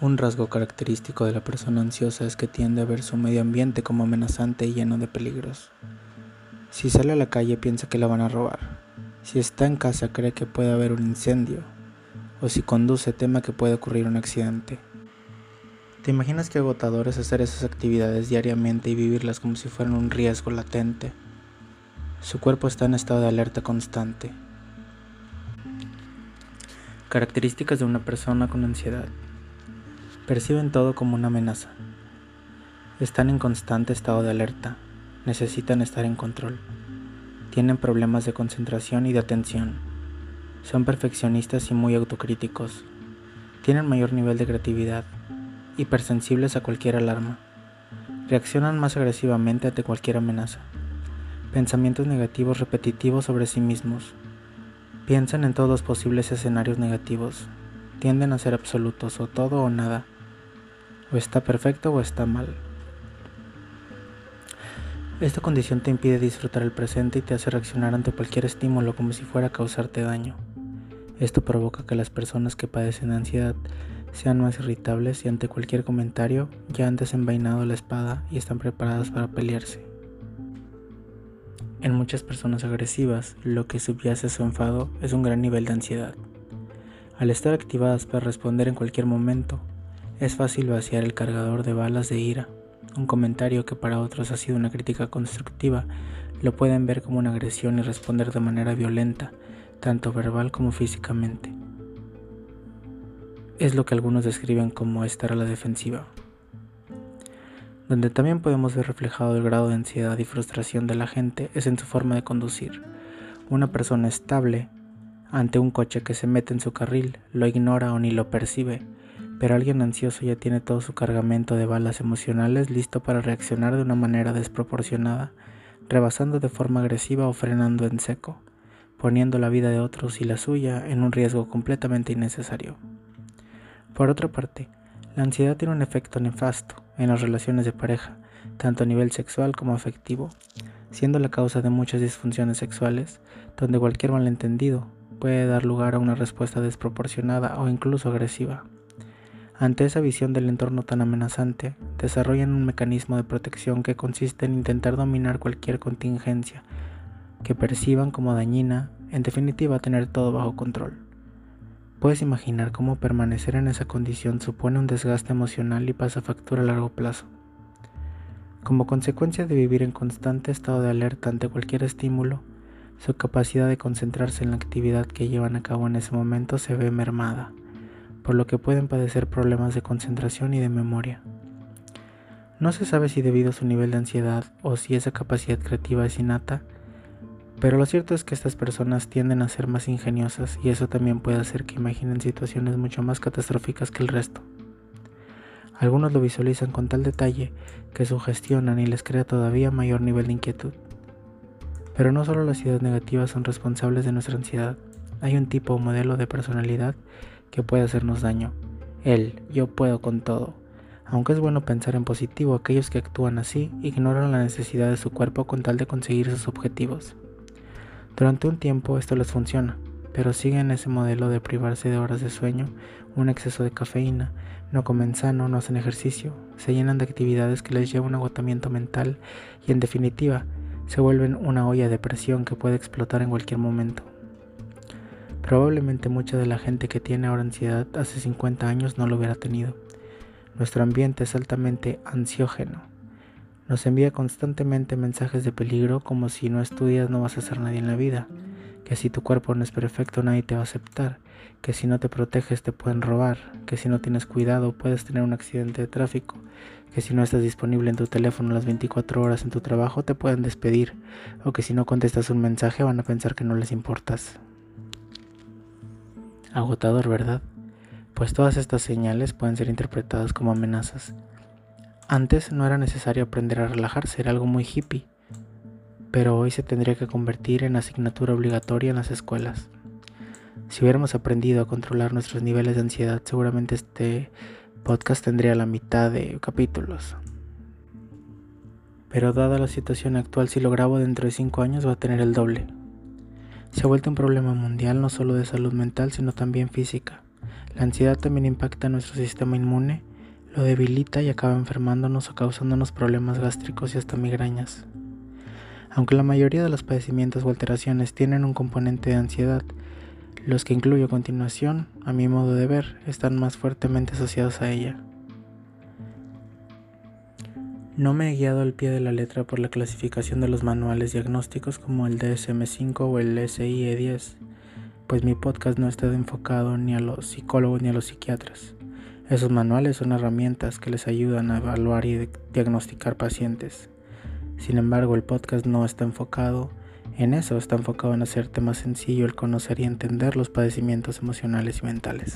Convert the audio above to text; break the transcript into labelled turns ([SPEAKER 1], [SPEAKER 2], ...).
[SPEAKER 1] Un rasgo característico de la persona ansiosa es que tiende a ver su medio ambiente como amenazante y lleno de peligros. Si sale a la calle piensa que la van a robar. Si está en casa cree que puede haber un incendio. O si conduce tema que puede ocurrir un accidente. ¿Te imaginas qué agotador es hacer esas actividades diariamente y vivirlas como si fueran un riesgo latente? Su cuerpo está en estado de alerta constante. Características de una persona con ansiedad. Perciben todo como una amenaza. Están en constante estado de alerta. Necesitan estar en control. Tienen problemas de concentración y de atención. Son perfeccionistas y muy autocríticos. Tienen mayor nivel de creatividad. Hipersensibles a cualquier alarma. Reaccionan más agresivamente ante cualquier amenaza. Pensamientos negativos repetitivos sobre sí mismos. Piensan en todos los posibles escenarios negativos. Tienden a ser absolutos o todo o nada o está perfecto o está mal. Esta condición te impide disfrutar el presente y te hace reaccionar ante cualquier estímulo como si fuera a causarte daño. Esto provoca que las personas que padecen ansiedad sean más irritables y ante cualquier comentario ya han desenvainado la espada y están preparadas para pelearse. En muchas personas agresivas, lo que subyace a su enfado es un gran nivel de ansiedad. Al estar activadas para responder en cualquier momento, es fácil vaciar el cargador de balas de ira. Un comentario que para otros ha sido una crítica constructiva lo pueden ver como una agresión y responder de manera violenta, tanto verbal como físicamente. Es lo que algunos describen como estar a la defensiva. Donde también podemos ver reflejado el grado de ansiedad y frustración de la gente es en su forma de conducir. Una persona estable, ante un coche que se mete en su carril, lo ignora o ni lo percibe, pero alguien ansioso ya tiene todo su cargamento de balas emocionales listo para reaccionar de una manera desproporcionada, rebasando de forma agresiva o frenando en seco, poniendo la vida de otros y la suya en un riesgo completamente innecesario. Por otra parte, la ansiedad tiene un efecto nefasto en las relaciones de pareja, tanto a nivel sexual como afectivo, siendo la causa de muchas disfunciones sexuales, donde cualquier malentendido puede dar lugar a una respuesta desproporcionada o incluso agresiva. Ante esa visión del entorno tan amenazante, desarrollan un mecanismo de protección que consiste en intentar dominar cualquier contingencia que perciban como dañina, en definitiva tener todo bajo control. Puedes imaginar cómo permanecer en esa condición supone un desgaste emocional y pasa factura a largo plazo. Como consecuencia de vivir en constante estado de alerta ante cualquier estímulo, su capacidad de concentrarse en la actividad que llevan a cabo en ese momento se ve mermada por lo que pueden padecer problemas de concentración y de memoria. No se sabe si debido a su nivel de ansiedad o si esa capacidad creativa es innata, pero lo cierto es que estas personas tienden a ser más ingeniosas y eso también puede hacer que imaginen situaciones mucho más catastróficas que el resto. Algunos lo visualizan con tal detalle que sugestionan y les crea todavía mayor nivel de inquietud. Pero no solo las ideas negativas son responsables de nuestra ansiedad, hay un tipo o modelo de personalidad que puede hacernos daño. El yo puedo con todo. Aunque es bueno pensar en positivo, aquellos que actúan así ignoran la necesidad de su cuerpo con tal de conseguir sus objetivos. Durante un tiempo esto les funciona, pero siguen ese modelo de privarse de horas de sueño, un exceso de cafeína, no comen sano, no hacen ejercicio, se llenan de actividades que les lleva un agotamiento mental y en definitiva se vuelven una olla de presión que puede explotar en cualquier momento. Probablemente mucha de la gente que tiene ahora ansiedad hace 50 años no lo hubiera tenido. Nuestro ambiente es altamente ansiógeno. Nos envía constantemente mensajes de peligro como si no estudias no vas a ser nadie en la vida, que si tu cuerpo no es perfecto nadie te va a aceptar, que si no te proteges te pueden robar, que si no tienes cuidado puedes tener un accidente de tráfico, que si no estás disponible en tu teléfono las 24 horas en tu trabajo te pueden despedir, o que si no contestas un mensaje van a pensar que no les importas. Agotador, ¿verdad? Pues todas estas señales pueden ser interpretadas como amenazas. Antes no era necesario aprender a relajarse, era algo muy hippie, pero hoy se tendría que convertir en asignatura obligatoria en las escuelas. Si hubiéramos aprendido a controlar nuestros niveles de ansiedad, seguramente este podcast tendría la mitad de capítulos. pero dada la situación actual, si lo grabo dentro de 5 años va a tener el doble. Se ha vuelto un problema mundial no solo de salud mental, sino también física. La ansiedad también impacta nuestro sistema inmune, lo debilita y acaba enfermándonos o causándonos problemas gástricos y hasta migrañas. Aunque la mayoría de los padecimientos o alteraciones tienen un componente de ansiedad, los que incluyo a continuación, a mi modo de ver, están más fuertemente asociados a ella. No me he guiado al pie de la letra por la clasificación de los manuales diagnósticos como el DSM5 o el SIE10, pues mi podcast no está enfocado ni a los psicólogos ni a los psiquiatras. Esos manuales son herramientas que les ayudan a evaluar y diagnosticar pacientes. Sin embargo, el podcast no está enfocado en eso, está enfocado en hacerte más sencillo el conocer y entender los padecimientos emocionales y mentales.